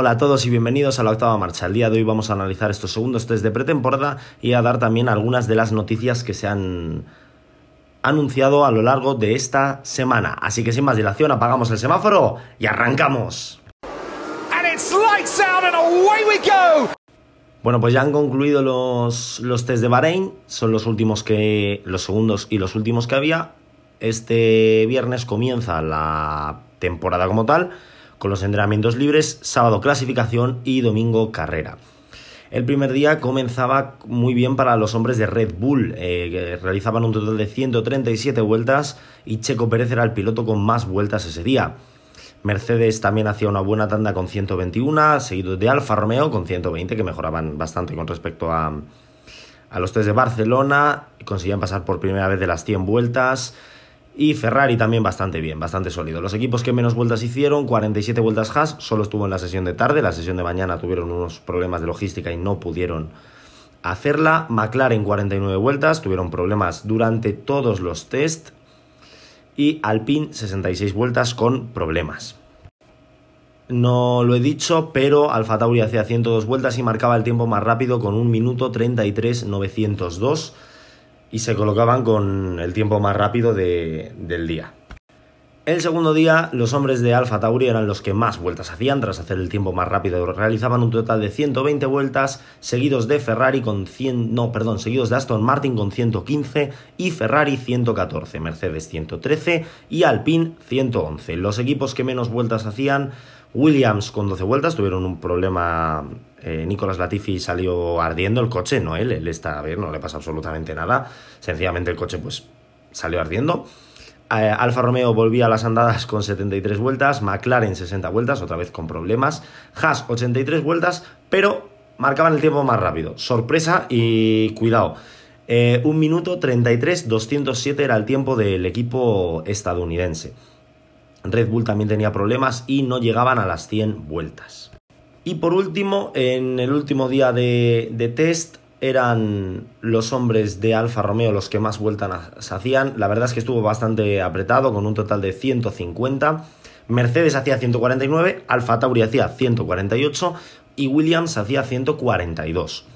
Hola a todos y bienvenidos a la octava marcha. El día de hoy vamos a analizar estos segundos test de pretemporada y a dar también algunas de las noticias que se han anunciado a lo largo de esta semana. Así que sin más dilación, apagamos el semáforo y arrancamos. Bueno, pues ya han concluido los, los test de Bahrein, son los últimos que. los segundos y los últimos que había. Este viernes comienza la temporada como tal, con los entrenamientos libres, sábado clasificación y domingo carrera. El primer día comenzaba muy bien para los hombres de Red Bull, eh, que realizaban un total de 137 vueltas y Checo Pérez era el piloto con más vueltas ese día. Mercedes también hacía una buena tanda con 121, seguido de Alfa Romeo con 120, que mejoraban bastante con respecto a, a los test de Barcelona, conseguían pasar por primera vez de las 100 vueltas. Y Ferrari también bastante bien, bastante sólido. Los equipos que menos vueltas hicieron, 47 vueltas Haas, solo estuvo en la sesión de tarde, la sesión de mañana tuvieron unos problemas de logística y no pudieron hacerla. McLaren 49 vueltas, tuvieron problemas durante todos los test. Y Alpine 66 vueltas con problemas. No lo he dicho, pero Alfa Tauri hacía 102 vueltas y marcaba el tiempo más rápido con 1 minuto 33 902 y se colocaban con el tiempo más rápido del día. El segundo día, los hombres de Alfa Tauri eran los que más vueltas hacían, tras hacer el tiempo más rápido. Realizaban un total de 120 vueltas, seguidos de Ferrari con 100, no, perdón, seguidos de Aston Martin con 115 y Ferrari 114, Mercedes 113 y Alpine 111. Los equipos que menos vueltas hacían, Williams con 12 vueltas, tuvieron un problema eh, Nicolás Latifi salió ardiendo el coche, no él, él está bien, no le pasa absolutamente nada. Sencillamente el coche pues salió ardiendo. Eh, Alfa Romeo volvía a las andadas con 73 vueltas, McLaren 60 vueltas, otra vez con problemas, Haas 83 vueltas, pero marcaban el tiempo más rápido. Sorpresa y cuidado. Eh, un minuto 33, 207 era el tiempo del equipo estadounidense. Red Bull también tenía problemas y no llegaban a las 100 vueltas. Y por último, en el último día de, test, eran los hombres de Alfa Romeo los que más vueltas hacían. La verdad es que estuvo bastante apretado, con un total de 150. Mercedes hacía 149, Alfa Tauri hacía 148 y Williams hacía 142.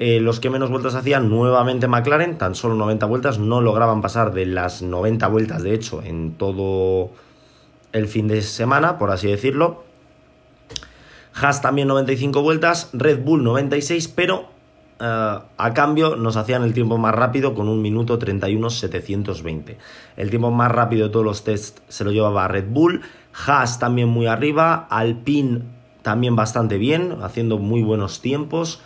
Eh, los que menos vueltas hacían nuevamente McLaren, tan solo 90 vueltas, no lograban pasar de las 90 vueltas, de hecho, en todo el fin de semana, por así decirlo. Haas también 95 vueltas, Red Bull 96, pero eh, a cambio nos hacían el tiempo más rápido con un minuto 31 720. El tiempo más rápido de todos los tests se lo llevaba Red Bull, Haas también muy arriba, Alpine también bastante bien, haciendo muy buenos tiempos.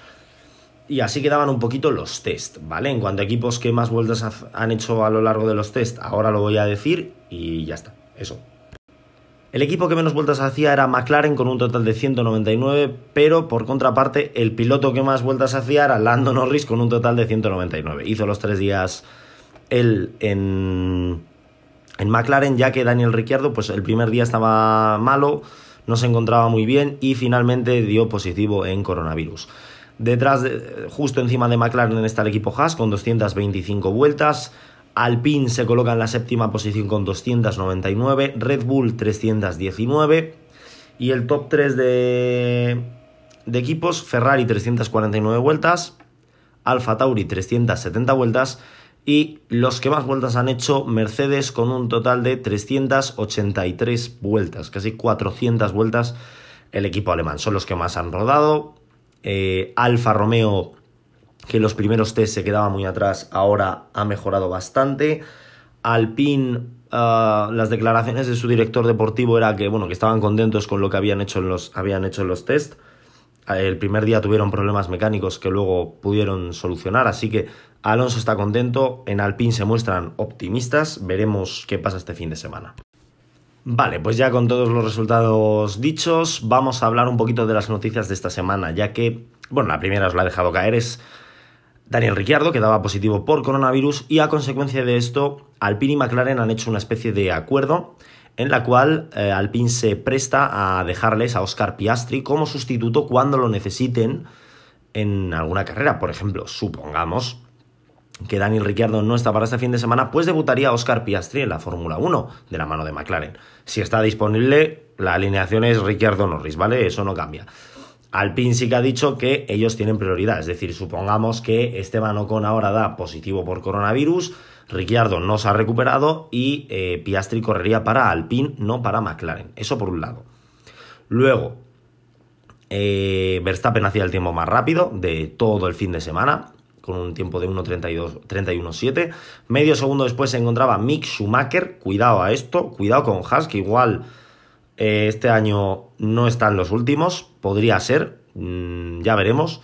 Y así quedaban un poquito los test, ¿vale? En cuanto a equipos que más vueltas han hecho a lo largo de los test, ahora lo voy a decir y ya está. Eso. El equipo que menos vueltas hacía era McLaren con un total de 199, pero por contraparte el piloto que más vueltas hacía era Lando Norris con un total de 199. Hizo los tres días él en, en McLaren, ya que Daniel Ricciardo, pues el primer día estaba malo, no se encontraba muy bien y finalmente dio positivo en coronavirus. Detrás, de, justo encima de McLaren está el equipo Haas con 225 vueltas. Alpine se coloca en la séptima posición con 299, Red Bull 319 y el top 3 de, de equipos, Ferrari 349 vueltas, Alfa Tauri 370 vueltas y los que más vueltas han hecho Mercedes con un total de 383 vueltas, casi 400 vueltas el equipo alemán. Son los que más han rodado. Eh, Alfa Romeo que los primeros test se quedaba muy atrás, ahora ha mejorado bastante. Alpine, ah, las declaraciones de su director deportivo era que, bueno, que estaban contentos con lo que habían hecho en los, habían hecho los test. El primer día tuvieron problemas mecánicos que luego pudieron solucionar, así que Alonso está contento, en Alpine se muestran optimistas, veremos qué pasa este fin de semana. Vale, pues ya con todos los resultados dichos, vamos a hablar un poquito de las noticias de esta semana, ya que, bueno, la primera os la he dejado caer, es Daniel Ricciardo, que daba positivo por coronavirus, y a consecuencia de esto, Alpine y McLaren han hecho una especie de acuerdo en la cual eh, Alpine se presta a dejarles a Oscar Piastri como sustituto cuando lo necesiten en alguna carrera. Por ejemplo, supongamos que Daniel Ricciardo no está para este fin de semana, pues debutaría Oscar Piastri en la Fórmula 1 de la mano de McLaren. Si está disponible, la alineación es Ricciardo Norris, ¿vale? Eso no cambia. Alpine sí que ha dicho que ellos tienen prioridad, es decir, supongamos que Esteban Ocon ahora da positivo por coronavirus, Ricciardo no se ha recuperado y eh, Piastri correría para Alpine, no para McLaren. Eso por un lado. Luego, eh, Verstappen hacía el tiempo más rápido de todo el fin de semana, con un tiempo de 1.31.7. Medio segundo después se encontraba Mick Schumacher. Cuidado a esto, cuidado con Haas, que igual este año no están los últimos. Podría ser, mm, ya veremos.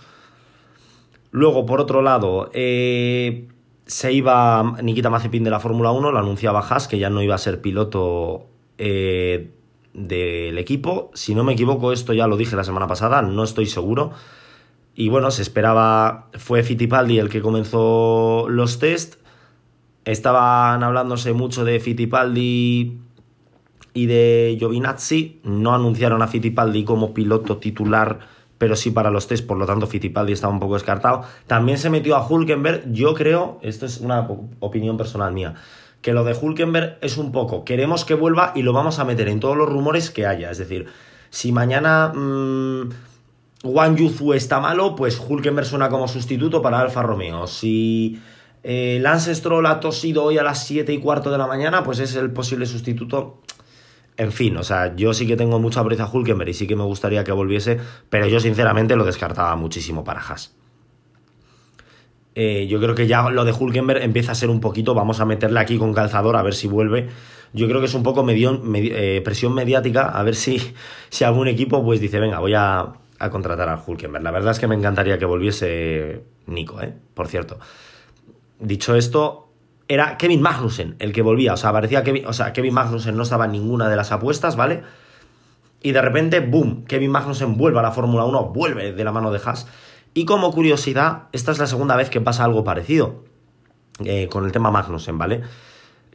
Luego, por otro lado, eh, se iba Nikita Mazepin de la Fórmula 1, lo anunciaba Haas, que ya no iba a ser piloto eh, del equipo. Si no me equivoco, esto ya lo dije la semana pasada, no estoy seguro. Y bueno, se esperaba, fue Fittipaldi el que comenzó los test. Estaban hablándose mucho de Fittipaldi y de Giovinazzi. No anunciaron a Fittipaldi como piloto titular, pero sí para los test, por lo tanto Fittipaldi estaba un poco descartado. También se metió a Hulkenberg. Yo creo, esto es una opinión personal mía, que lo de Hulkenberg es un poco, queremos que vuelva y lo vamos a meter en todos los rumores que haya. Es decir, si mañana... Mmm, Yuzu está malo, pues Hulkenberg suena como sustituto para Alfa Romeo. Si eh, Lance ha tosido hoy a las 7 y cuarto de la mañana, pues es el posible sustituto. En fin, o sea, yo sí que tengo mucha aprecio a Hulkenberg y sí que me gustaría que volviese, pero yo sinceramente lo descartaba muchísimo para Haas. Eh, yo creo que ya lo de Hulkenberg empieza a ser un poquito, vamos a meterle aquí con calzador a ver si vuelve. Yo creo que es un poco eh, presión mediática, a ver si, si algún equipo pues dice, venga, voy a, a contratar al Hulkenberg. La verdad es que me encantaría que volviese Nico, ¿eh? Por cierto. Dicho esto, era Kevin Magnussen el que volvía. O sea, parecía Kevin, o sea, Kevin Magnussen no estaba en ninguna de las apuestas, ¿vale? Y de repente, boom, Kevin Magnussen vuelve a la Fórmula 1, vuelve de la mano de Haas. Y como curiosidad, esta es la segunda vez que pasa algo parecido eh, con el tema Magnussen, ¿vale?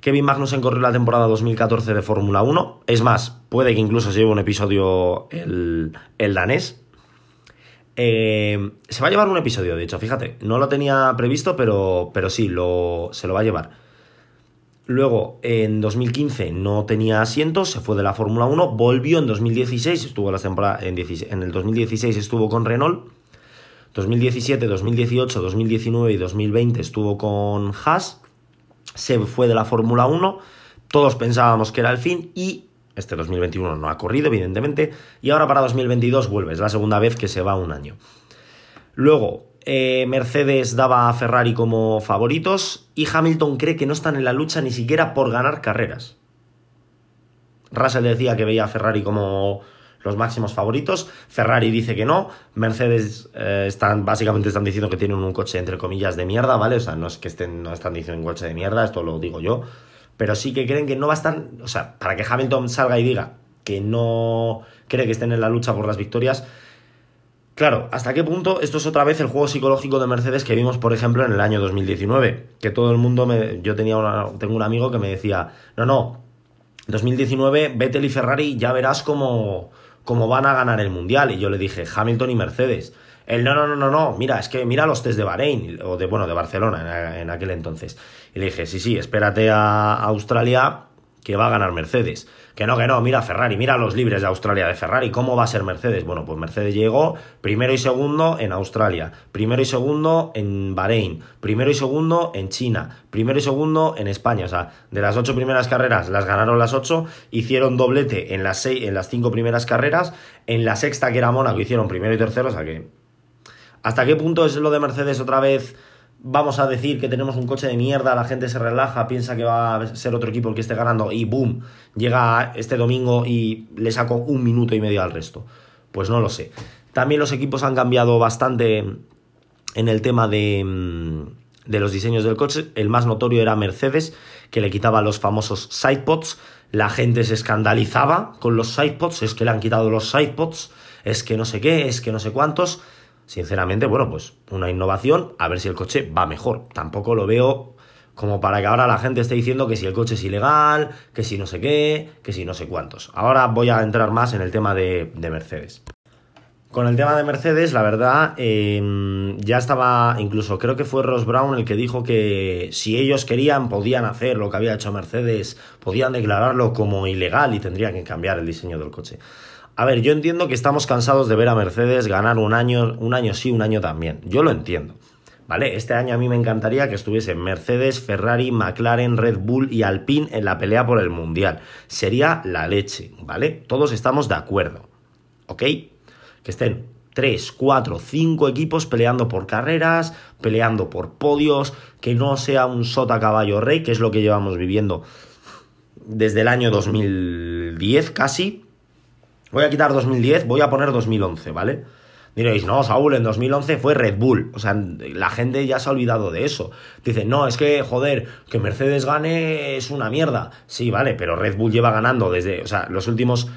Kevin Magnussen corrió la temporada 2014 de Fórmula 1. Es más, puede que incluso se lleve un episodio el, el danés, eh, se va a llevar un episodio, de hecho, fíjate. No lo tenía previsto, pero, pero sí, lo, se lo va a llevar. Luego, en 2015 no tenía asientos, se fue de la Fórmula 1, volvió en 2016, estuvo la temporada en, en el 2016 estuvo con Renault, 2017, 2018, 2019 y 2020 estuvo con Haas, se fue de la Fórmula 1, todos pensábamos que era el fin y este 2021 no ha corrido, evidentemente. Y ahora para 2022 vuelve. Es la segunda vez que se va un año. Luego, eh, Mercedes daba a Ferrari como favoritos y Hamilton cree que no están en la lucha ni siquiera por ganar carreras. Russell decía que veía a Ferrari como los máximos favoritos. Ferrari dice que no. Mercedes eh, están, básicamente están diciendo que tienen un coche entre comillas de mierda, ¿vale? O sea, no es que estén, no están diciendo un coche de mierda, esto lo digo yo pero sí que creen que no va a estar, o sea, para que Hamilton salga y diga que no cree que estén en la lucha por las victorias. Claro, ¿hasta qué punto esto es otra vez el juego psicológico de Mercedes que vimos, por ejemplo, en el año 2019? Que todo el mundo, me, yo tenía tengo un amigo que me decía, no, no, 2019 Vettel y Ferrari ya verás cómo, cómo van a ganar el Mundial. Y yo le dije, Hamilton y Mercedes. El no, no, no, no, no, mira, es que mira los test de Bahrein, o de, bueno, de Barcelona en, aquel entonces. Y le dije, sí, sí, espérate a Australia que va a ganar Mercedes. Que no, que no, mira Ferrari, mira los libres de Australia de Ferrari, ¿cómo va a ser Mercedes? Bueno, pues Mercedes llegó primero y segundo en Australia, primero y segundo en Bahrein, primero y segundo en China, primero y segundo en España. O sea, de las ocho primeras carreras las ganaron las ocho, hicieron doblete en las, seis, en las cinco primeras carreras, en la sexta que era Mónaco hicieron primero y tercero, o sea que ¿Hasta qué punto es lo de Mercedes otra vez? Vamos a decir que tenemos un coche de mierda, la gente se relaja, piensa que va a ser otro equipo el que esté ganando y boom, llega este domingo y le saco un minuto y medio al resto. Pues no lo sé. También los equipos han cambiado bastante en el tema de, mm, de los diseños del coche. El más notorio era Mercedes, que le quitaba los famosos sidepods. La gente se escandalizaba con los sidepods, es que le han quitado los sidepods, es que no sé qué, es que no sé cuántos sinceramente, bueno, pues una innovación, a ver si el coche va mejor. Tampoco lo veo como para que ahora la gente esté diciendo que si el coche es ilegal, que si no sé qué, que si no sé cuántos. Ahora voy a entrar más en el tema de, Mercedes. Con el tema de Mercedes, la verdad, em, ya estaba, incluso creo que fue Ross Brown el que dijo que si ellos querían podían hacer lo que había hecho Mercedes, podían declararlo como ilegal y tendrían que cambiar el diseño del coche. A ver, yo entiendo que estamos cansados de ver a Mercedes ganar un año, un año sí, un año también. Yo lo entiendo. ¿Vale? Este año a mí me encantaría que estuviesen Mercedes, Ferrari, McLaren, Red Bull y Alpine en la pelea por el Mundial. Sería la leche, ¿vale? Todos estamos de acuerdo. ¿Ok? que estén 3, 4, 5 equipos peleando por carreras, peleando por podios, que no sea un sota caballo rey, que es lo que llevamos viviendo desde el año 2010 casi. Voy a quitar 2010, voy a poner 2011, ¿vale? Diréis, no, Saúl, en 2011 fue Red Bull. O sea, la gente ya se ha olvidado de eso. Dicen, no, es que, joder, que Mercedes gane es una mierda. Sí, vale, pero Red Bull lleva ganando desde, o sea, los últimos,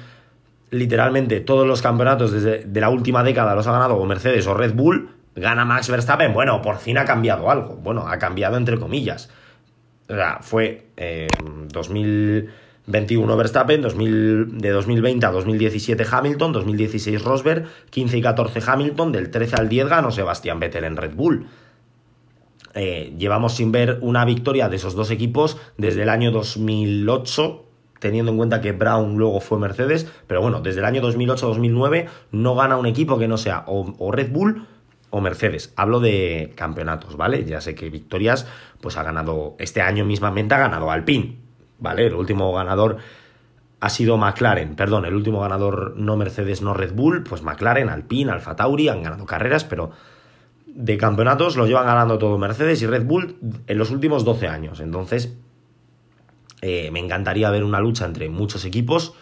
literalmente, todos los campeonatos desde de la última década los ha ganado o Mercedes o Red Bull. Gana Max Verstappen, bueno, por fin ha cambiado algo. Bueno, ha cambiado entre comillas. O sea, fue eh, 2000... 21 Verstappen, 2000, de 2020 a 2017 Hamilton, 2016 Rosberg, 15 y 14 Hamilton, del 13 al 10 ganó Sebastián Vettel en Red Bull. Eh, llevamos sin ver una victoria de esos dos equipos desde el año 2008, teniendo en cuenta que Brown luego fue Mercedes, pero bueno, desde el año 2008-2009 no gana un equipo que no sea o, o Red Bull o Mercedes. Hablo de campeonatos, ¿vale? Ya sé que victorias, pues ha ganado, este año mismamente ha ganado Alpine, ¿vale? El último ganador ha sido McLaren, perdón, el último ganador no Mercedes, no Red Bull, pues McLaren, Alpine, Alfa Tauri han ganado carreras, pero de campeonatos lo llevan ganando todo Mercedes y Red Bull en los últimos 12 años. Entonces, eh, me encantaría ver una lucha entre muchos equipos.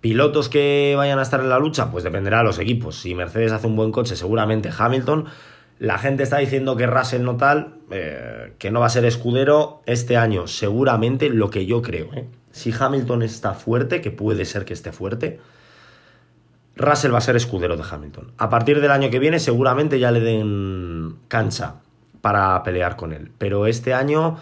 Pilotos que vayan a estar en la lucha, pues dependerá de los equipos. Si Mercedes hace un buen coche, seguramente Hamilton. La gente está diciendo que Russell no tal, eh, que no va a ser escudero este año, seguramente lo que yo creo. ¿eh? Si Hamilton está fuerte, que puede ser que esté fuerte, Russell va a ser escudero de Hamilton. A partir del año que viene seguramente ya le den cancha para pelear con él. Pero este año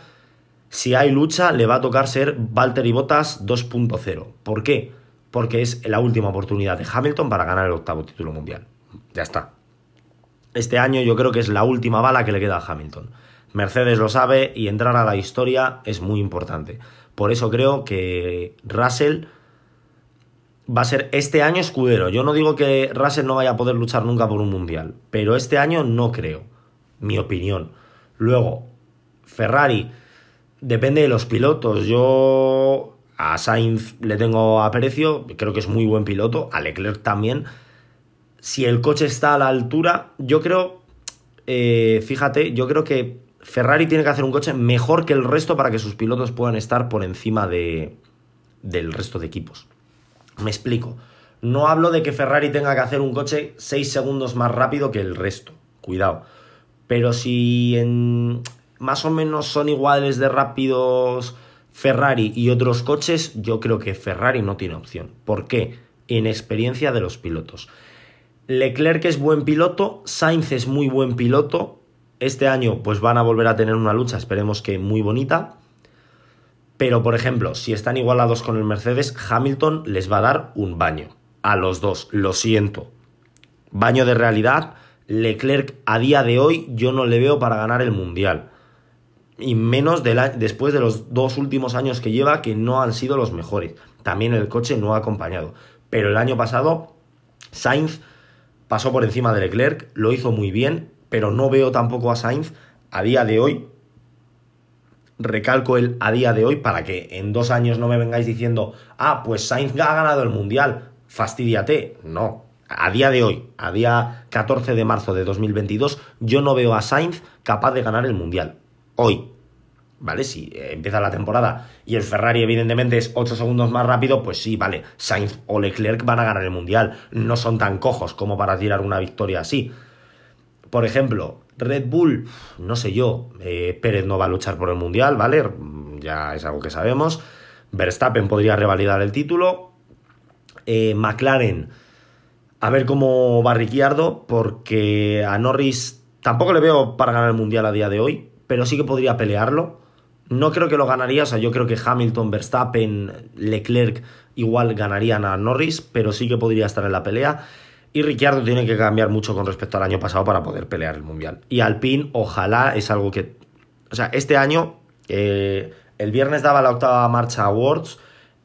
si hay lucha, le va a tocar ser Valtteri Bottas 2.0. ¿Por qué? Porque es la última oportunidad de Hamilton para ganar el octavo título mundial. Ya está. Este año yo creo que es la última bala que le queda a Hamilton. Mercedes lo sabe y entrar a la historia es muy importante. Por eso creo que Russell va a ser este año escudero. Yo no digo que Russell no vaya a poder luchar nunca por un mundial, pero este año no creo. Mi opinión. Luego, Ferrari Depende de los pilotos. Yo a Sainz le tengo aprecio, creo que es muy buen piloto, a Leclerc también. Si el coche está a la altura, yo creo, eh, fíjate, yo creo que Ferrari tiene que hacer un coche mejor que el resto para que sus pilotos puedan estar por encima de, del resto de equipos. Me explico. No hablo de que Ferrari tenga que hacer un coche 6 segundos más rápido que el resto. Cuidado. Pero si en, más o menos son iguales de rápidos Ferrari y otros coches, yo creo que Ferrari no tiene opción. ¿Por qué? Inexperiencia de los pilotos. Leclerc es buen piloto, Sainz es muy buen piloto. Este año pues van a volver a tener una lucha, esperemos que muy bonita. Pero por ejemplo, si están igualados con el Mercedes, Hamilton les va a dar un baño. A los dos, lo siento. Baño de realidad. Leclerc a día de hoy yo no le veo para ganar el Mundial y menos después de los dos últimos años que lleva que no han sido los mejores. También el coche no ha acompañado. Pero el año pasado Sainz pasó por encima de Leclerc, lo hizo muy bien, pero no veo tampoco a Sainz a día de hoy. Recalco el a día de hoy para que en dos años no me vengáis diciendo, ah, pues Sainz ha ganado el Mundial, fastidiate. No, a día de hoy, a día 14 de marzo de 2022, yo no veo a Sainz capaz de ganar el Mundial hoy. ¿Vale? Si eh, empieza la temporada y el Ferrari evidentemente es 8 segundos más rápido, pues sí, vale, Sainz o Leclerc van a ganar el Mundial. No son tan cojos como para tirar una victoria así. Por ejemplo, Red Bull, no sé yo, eh, Pérez no va a luchar por el Mundial, ¿vale? Ya es algo que sabemos. Verstappen podría revalidar el título. Eh, McLaren, a ver cómo va Ricciardo, porque a Norris tampoco le veo para ganar el Mundial a día de hoy pero sí que podría pelearlo. No creo que lo ganaría, o sea, yo creo que Hamilton, Verstappen, Leclerc igual ganarían a Norris, pero sí que podría estar en la pelea. Y Ricciardo tiene que cambiar mucho con respecto al año pasado para poder pelear el Mundial. Y Alpine, ojalá, es algo que... O sea, este año, eh, el viernes daba la octava marcha Awards.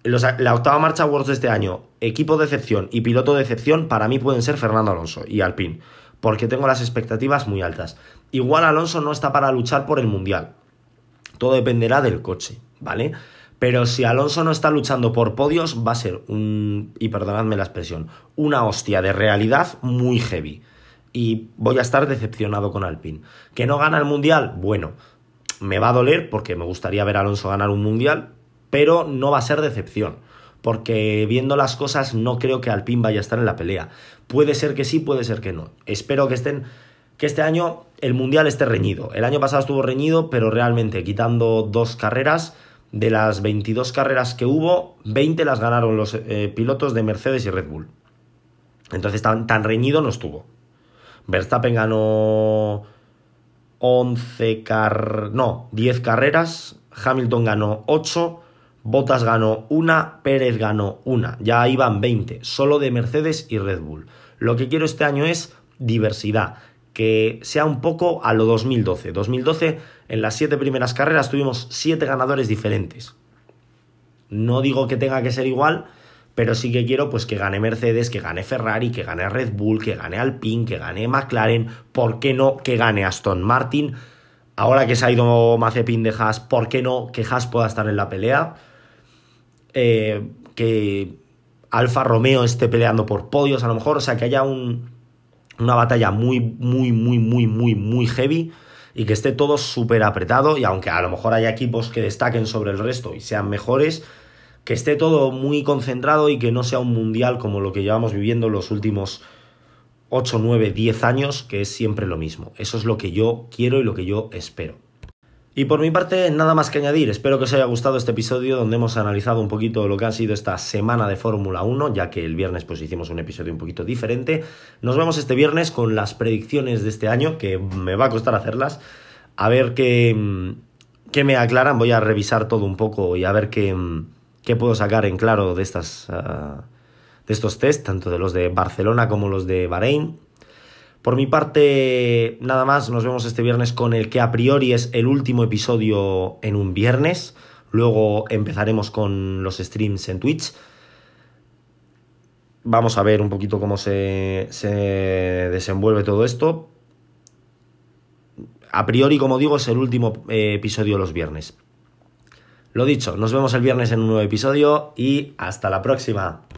la octava marcha Awards de este año, equipo de excepción y piloto de excepción, para mí pueden ser Fernando Alonso y Alpine. Porque tengo las expectativas muy altas. Igual Alonso no está para luchar por el Mundial. Todo dependerá del coche, ¿vale? Pero si Alonso no está luchando por podios, va a ser un, y perdonadme la expresión, una hostia de realidad muy heavy. Y voy a estar decepcionado con Alpine. ¿Que no gana el Mundial? Bueno, me va a doler porque me gustaría ver a Alonso ganar un Mundial, pero no va a ser decepción. Porque viendo las cosas no creo que Alpine vaya a estar en la pelea. Puede ser que sí, puede ser que no. Espero que estén que este año el Mundial esté reñido. El año pasado estuvo reñido, pero realmente quitando dos carreras, de las 22 carreras que hubo, 20 las ganaron los eh, pilotos de Mercedes y Red Bull. Entonces tan, tan reñido no estuvo. Verstappen ganó 11 car... no, 10 carreras, Hamilton ganó 8, Bottas ganó 1, Pérez ganó 1. Ya iban 20, solo de Mercedes y Red Bull. Lo que quiero este año es diversidad, que sea un poco a lo 2012. 2012, en las siete primeras carreras tuvimos siete ganadores diferentes. No digo que tenga que ser igual, pero sí que quiero pues que gane Mercedes, que gane Ferrari, que gane Red Bull, que gane Alpine, que gane McLaren, ¿por qué no que gane Aston Martin? Ahora que se ha ido Mazepin de Haas, ¿por qué no que Haas pueda estar en la pelea? Eh, que Alfa Romeo esté peleando por podios a lo mejor, o sea, que haya un, una batalla muy, muy, muy, muy, muy, muy heavy y que esté todo súper apretado y aunque a lo mejor haya equipos que destaquen sobre el resto y sean mejores, que esté todo muy concentrado y que no sea un mundial como lo que llevamos viviendo los últimos 8, 9, 10 años, que es siempre lo mismo. Eso es lo que yo quiero y lo que yo espero. Y por mi parte, nada más que añadir. Espero que os haya gustado este episodio donde hemos analizado un poquito lo que ha sido esta semana de Fórmula 1, ya que el viernes pues hicimos un episodio un poquito diferente. Nos vemos este viernes con las predicciones de este año, que me va a costar hacerlas. A ver qué, qué me aclaran. Voy a revisar todo un poco y a ver qué, qué puedo sacar en claro de, estas, ah, de estos test, tanto de los de Barcelona como los de Bahrein. Por mi parte, nada más, nos vemos este viernes con el que a priori es el último episodio en un viernes. Luego empezaremos con los streams en Twitch. Vamos a ver un poquito cómo se, desenvuelve todo esto. A priori, como digo, es el último eh, episodio los viernes. Lo dicho, nos vemos el viernes en un nuevo episodio y hasta la próxima.